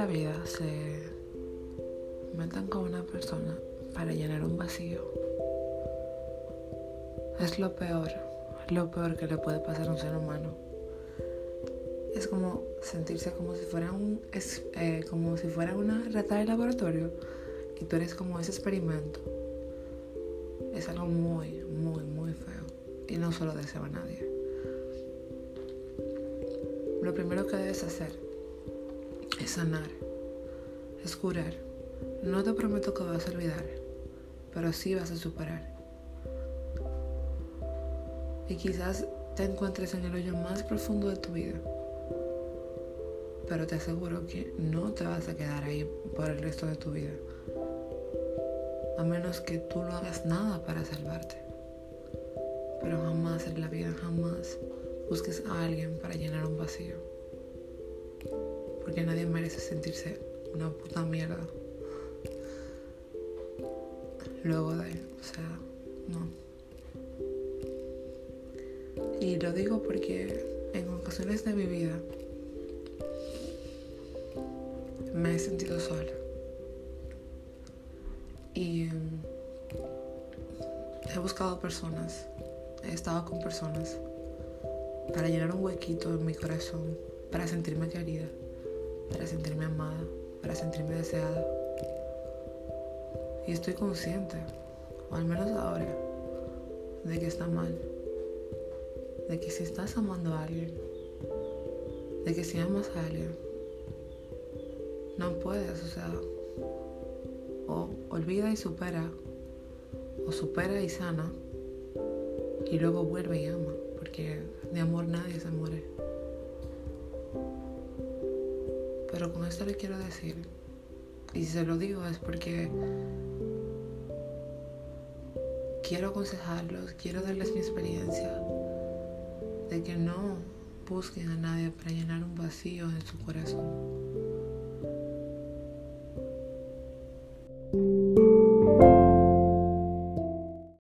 la vida se metan con una persona para llenar un vacío, es lo peor, lo peor que le puede pasar a un ser humano. Es como sentirse como si fuera un eh, como si fuera una rata de laboratorio y tú eres como ese experimento. Es algo muy, muy, muy feo y no solo deseo a nadie. Lo primero que debes hacer es sanar, es curar. No te prometo que vas a olvidar, pero sí vas a superar. Y quizás te encuentres en el hoyo más profundo de tu vida, pero te aseguro que no te vas a quedar ahí por el resto de tu vida, a menos que tú no hagas nada para salvarte. Pero jamás en la vida, jamás busques a alguien para llenar un vacío. Porque nadie merece sentirse una puta mierda. Luego de, o sea, no. Y lo digo porque en ocasiones de mi vida me he sentido sola. Y mm, he buscado personas, he estado con personas para llenar un huequito en mi corazón, para sentirme querida, para sentirme amada, para sentirme deseada. Y estoy consciente, o al menos ahora, de que está mal. De que si estás amando a alguien, de que si amas a alguien, no puedes, o sea, o olvida y supera, o supera y sana, y luego vuelve y ama, porque de amor nadie se muere pero con esto le quiero decir, y se lo digo es porque quiero aconsejarlos, quiero darles mi experiencia de que no busquen a nadie para llenar un vacío en su corazón.